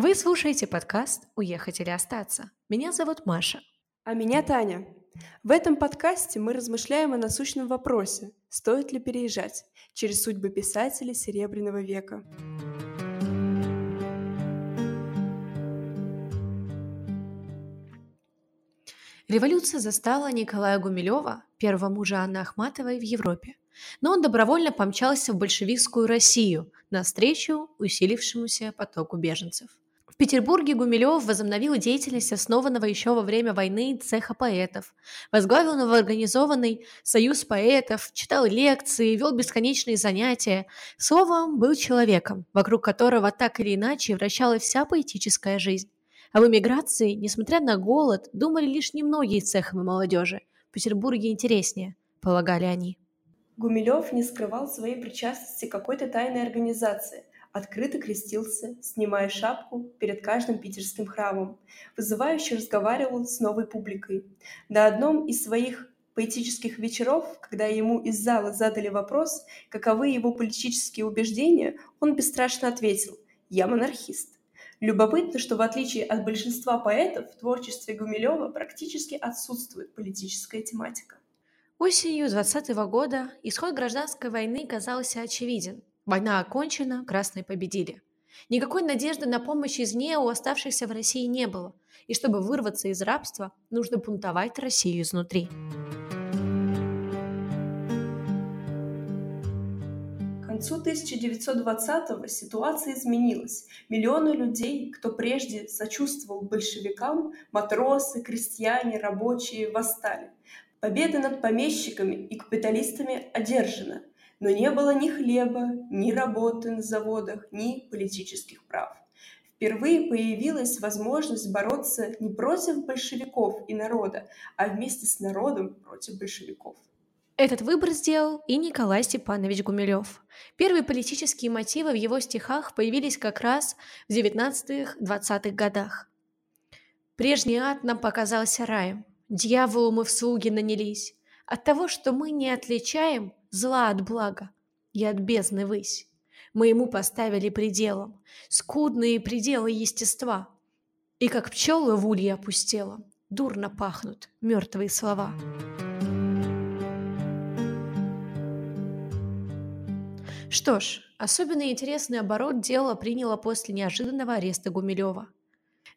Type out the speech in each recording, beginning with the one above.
Вы слушаете подкаст «Уехать или остаться». Меня зовут Маша. А меня Таня. В этом подкасте мы размышляем о насущном вопросе, стоит ли переезжать, через судьбы писателей Серебряного века. Революция застала Николая Гумилева, первого мужа Анны Ахматовой, в Европе. Но он добровольно помчался в большевистскую Россию навстречу усилившемуся потоку беженцев. Петербурге Гумилев возобновил деятельность основанного еще во время войны цеха поэтов, возглавил новоорганизованный союз поэтов, читал лекции, вел бесконечные занятия. Словом, был человеком, вокруг которого так или иначе вращалась вся поэтическая жизнь. Об эмиграции, несмотря на голод, думали лишь немногие цеховой молодежи. В Петербурге интереснее, полагали они. Гумилев не скрывал своей причастности к какой-то тайной организации, открыто крестился, снимая шапку перед каждым питерским храмом, вызывающе разговаривал с новой публикой. На одном из своих поэтических вечеров, когда ему из зала задали вопрос, каковы его политические убеждения, он бесстрашно ответил «Я монархист». Любопытно, что в отличие от большинства поэтов, в творчестве Гумилева практически отсутствует политическая тематика. Осенью 20 -го года исход гражданской войны казался очевиден. Война окончена, красные победили. Никакой надежды на помощь извне у оставшихся в России не было, и чтобы вырваться из рабства, нужно бунтовать Россию изнутри. концу 1920-го ситуация изменилась. Миллионы людей, кто прежде сочувствовал большевикам, матросы, крестьяне, рабочие, восстали. Победа над помещиками и капиталистами одержана, но не было ни хлеба, ни работы на заводах, ни политических прав. Впервые появилась возможность бороться не против большевиков и народа, а вместе с народом против большевиков. Этот выбор сделал и Николай Степанович Гумилев. Первые политические мотивы в его стихах появились как раз в 19-20-х годах. Прежний ад нам показался раем, дьяволу мы в слуги нанялись, от того, что мы не отличаем зла от блага и от бездны высь. Мы ему поставили пределом, скудные пределы естества, и как пчелы в улье опустело, дурно пахнут мертвые слова. Что ж, особенно интересный оборот дело приняло после неожиданного ареста Гумилева.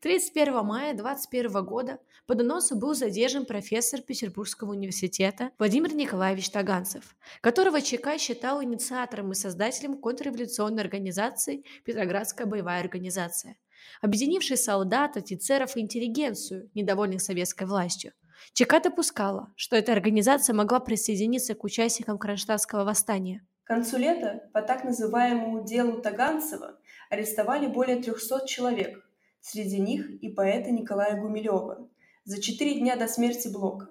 31 мая 21 года по доносу был задержан профессор Петербургского университета Владимир Николаевич Таганцев, которого ЧК считал инициатором и создателем контрреволюционной организации «Петроградская боевая организация», объединившей солдат, офицеров и интеллигенцию, недовольных советской властью. ЧК допускала, что эта организация могла присоединиться к участникам Кронштадтского восстания – к концу лета по так называемому делу Таганцева арестовали более 300 человек, среди них и поэта Николая Гумилева, за четыре дня до смерти Блока.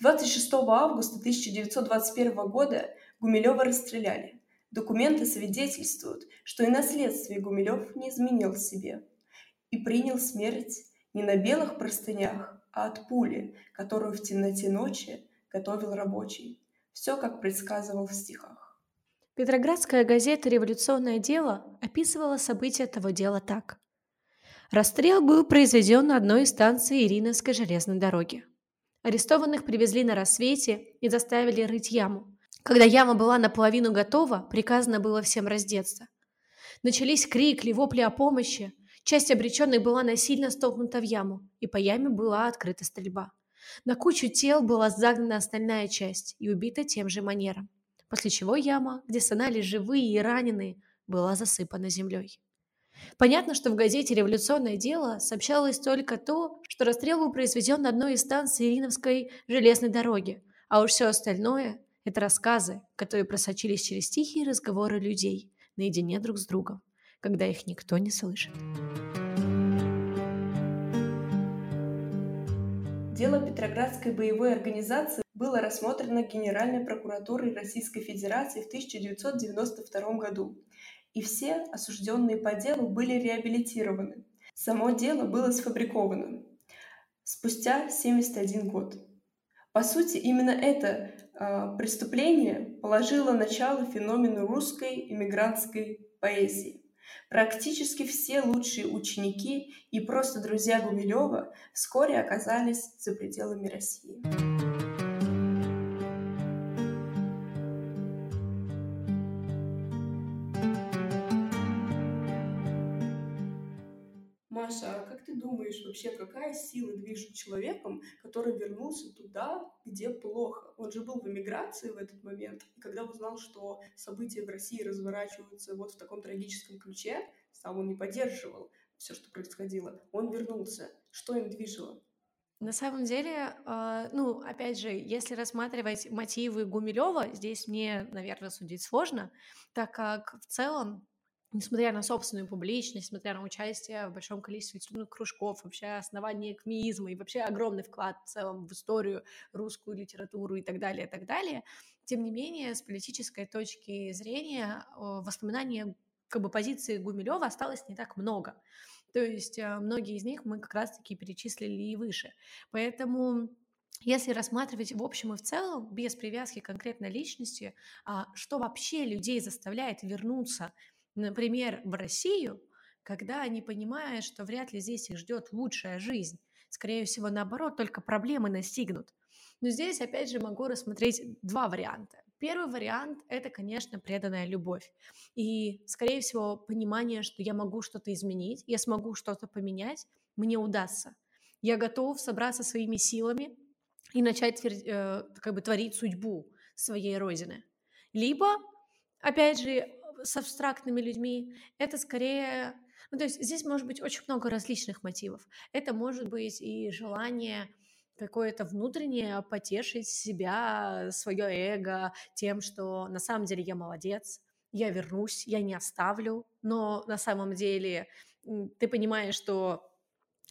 26 августа 1921 года Гумилева расстреляли. Документы свидетельствуют, что и на следствии Гумилев не изменил себе и принял смерть не на белых простынях, а от пули, которую в темноте ночи готовил рабочий. Все, как предсказывал в стихах. Петроградская газета «Революционное дело» описывала события того дела так. Расстрел был произведен на одной из станций Ириновской железной дороги. Арестованных привезли на рассвете и заставили рыть яму. Когда яма была наполовину готова, приказано было всем раздеться. Начались крикли, вопли о помощи. Часть обреченных была насильно столкнута в яму, и по яме была открыта стрельба. На кучу тел была загнана остальная часть и убита тем же манером после чего яма, где стонали живые и раненые, была засыпана землей. Понятно, что в газете «Революционное дело» сообщалось только то, что расстрел был произведен на одной из станций Ириновской железной дороги, а уж все остальное – это рассказы, которые просочились через тихие разговоры людей наедине друг с другом, когда их никто не слышит. Дело Петроградской боевой организации было рассмотрено Генеральной прокуратурой Российской Федерации в 1992 году, и все осужденные по делу были реабилитированы. Само дело было сфабриковано спустя 71 год. По сути, именно это э, преступление положило начало феномену русской иммигрантской поэзии. Практически все лучшие ученики и просто друзья Гумилева вскоре оказались за пределами России. Маша, а как ты думаешь, вообще какая сила движет человеком, который вернулся туда, где плохо? Он же был в эмиграции в этот момент, и когда узнал, что события в России разворачиваются вот в таком трагическом ключе, сам он не поддерживал все, что происходило. Он вернулся. Что им движило? На самом деле, э, ну, опять же, если рассматривать мотивы Гумилева, здесь мне, наверное, судить сложно, так как в целом несмотря на собственную публичность, несмотря на участие в большом количестве литературных кружков, вообще основание кмеизма и вообще огромный вклад в целом в историю, русскую литературу и так далее, и так далее, тем не менее, с политической точки зрения воспоминания как бы позиции Гумилева осталось не так много. То есть э, многие из них мы как раз-таки перечислили и выше. Поэтому если рассматривать в общем и в целом, без привязки к конкретной личности, а, что вообще людей заставляет вернуться, например, в Россию, когда они понимают, что вряд ли здесь их ждет лучшая жизнь. Скорее всего, наоборот, только проблемы настигнут. Но здесь, опять же, могу рассмотреть два варианта. Первый вариант – это, конечно, преданная любовь. И, скорее всего, понимание, что я могу что-то изменить, я смогу что-то поменять, мне удастся. Я готов собраться своими силами и начать э, как бы творить судьбу своей родины. Либо, опять же, с абстрактными людьми, это скорее... Ну, то есть здесь может быть очень много различных мотивов. Это может быть и желание какое-то внутреннее потешить себя, свое эго тем, что на самом деле я молодец, я вернусь, я не оставлю, но на самом деле ты понимаешь, что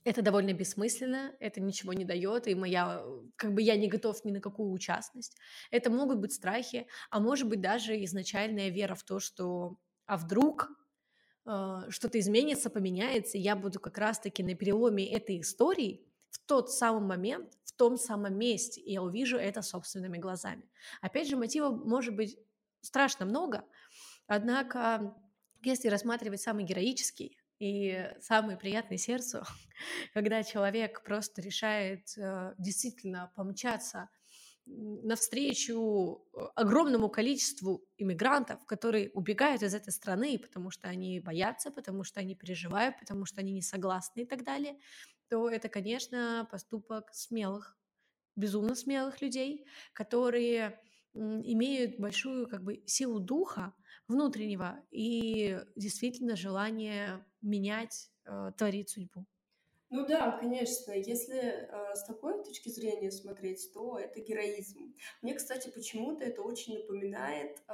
это довольно бессмысленно, это ничего не дает, и моя, как бы я не готов ни на какую участность. Это могут быть страхи, а может быть даже изначальная вера в то, что а вдруг э, что-то изменится, поменяется, и я буду как раз-таки на переломе этой истории, в тот самый момент, в том самом месте, и я увижу это собственными глазами. Опять же, мотивов может быть страшно много, однако, если рассматривать самый героический и самый приятный сердцу, когда человек просто решает э, действительно помчаться навстречу э, огромному количеству иммигрантов, которые убегают из этой страны, потому что они боятся, потому что они переживают, потому что они не согласны и так далее, то это, конечно, поступок смелых, безумно смелых людей, которые имеют большую как бы силу духа внутреннего и действительно желание менять, э, творить судьбу. Ну да, конечно, если э, с такой точки зрения смотреть, то это героизм. Мне, кстати, почему-то это очень напоминает э,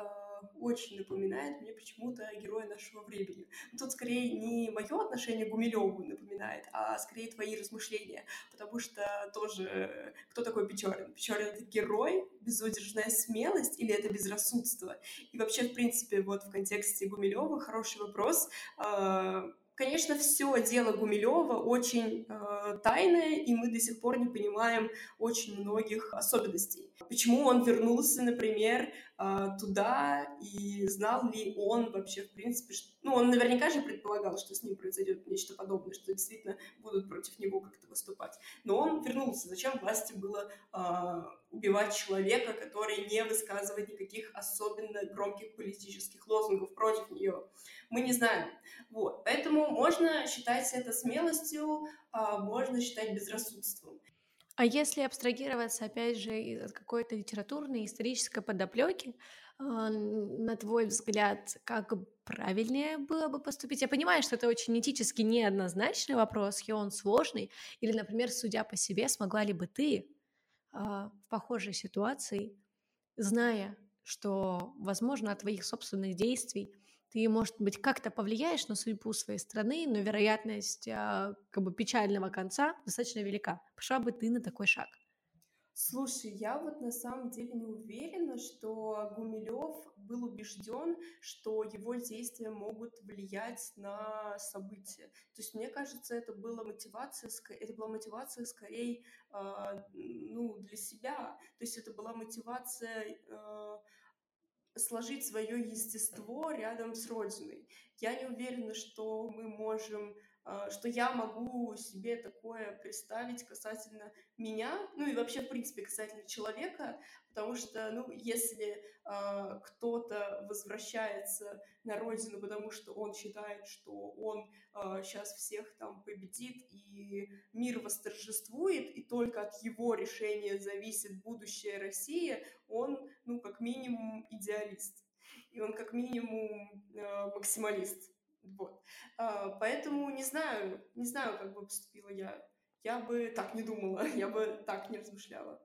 очень напоминает мне почему-то героя нашего времени. Тут скорее не мое отношение к Гумилеву напоминает, а скорее твои размышления, потому что тоже кто такой Печорин? Печорин — это герой, безудержная смелость или это безрассудство? И вообще, в принципе, вот в контексте Гумилева хороший вопрос а, Конечно, все дело Гумилева очень э, тайное, и мы до сих пор не понимаем очень многих особенностей. Почему он вернулся, например, э, туда, и знал ли он вообще, в принципе, что... ну, он наверняка же предполагал, что с ним произойдет нечто подобное, что действительно будут против него как-то выступать. Но он вернулся. Зачем власти было э, убивать человека, который не высказывает никаких особенно громких политических лозунгов против нее? Мы не знаем. Вот. Поэтому можно считать это смелостью, а можно считать безрассудством. А если абстрагироваться, опять же, от какой-то литературной, исторической подоплеки, а, на твой взгляд, как правильнее было бы поступить? Я понимаю, что это очень этически неоднозначный вопрос, и он сложный. Или, например, судя по себе, смогла ли бы ты а, в похожей ситуации, зная, что, возможно, от твоих собственных действий ты, может быть, как-то повлияешь на судьбу своей страны, но вероятность а, как бы печального конца достаточно велика. Пошла бы ты на такой шаг? Слушай, я вот на самом деле не уверена, что Гумилев был убежден, что его действия могут влиять на события. То есть мне кажется, это была мотивация, это была мотивация скорее, э, ну, для себя. То есть это была мотивация э, сложить свое естество рядом с Родиной. Я не уверена, что мы можем что я могу себе такое представить касательно меня, ну и вообще, в принципе, касательно человека, потому что, ну, если э, кто-то возвращается на родину, потому что он считает, что он э, сейчас всех там победит и мир восторжествует, и только от его решения зависит будущее России, он, ну, как минимум, идеалист. И он как минимум э, максималист. Вот. А, поэтому не знаю, не знаю, как бы поступила я. Я бы так не думала, я бы так не размышляла.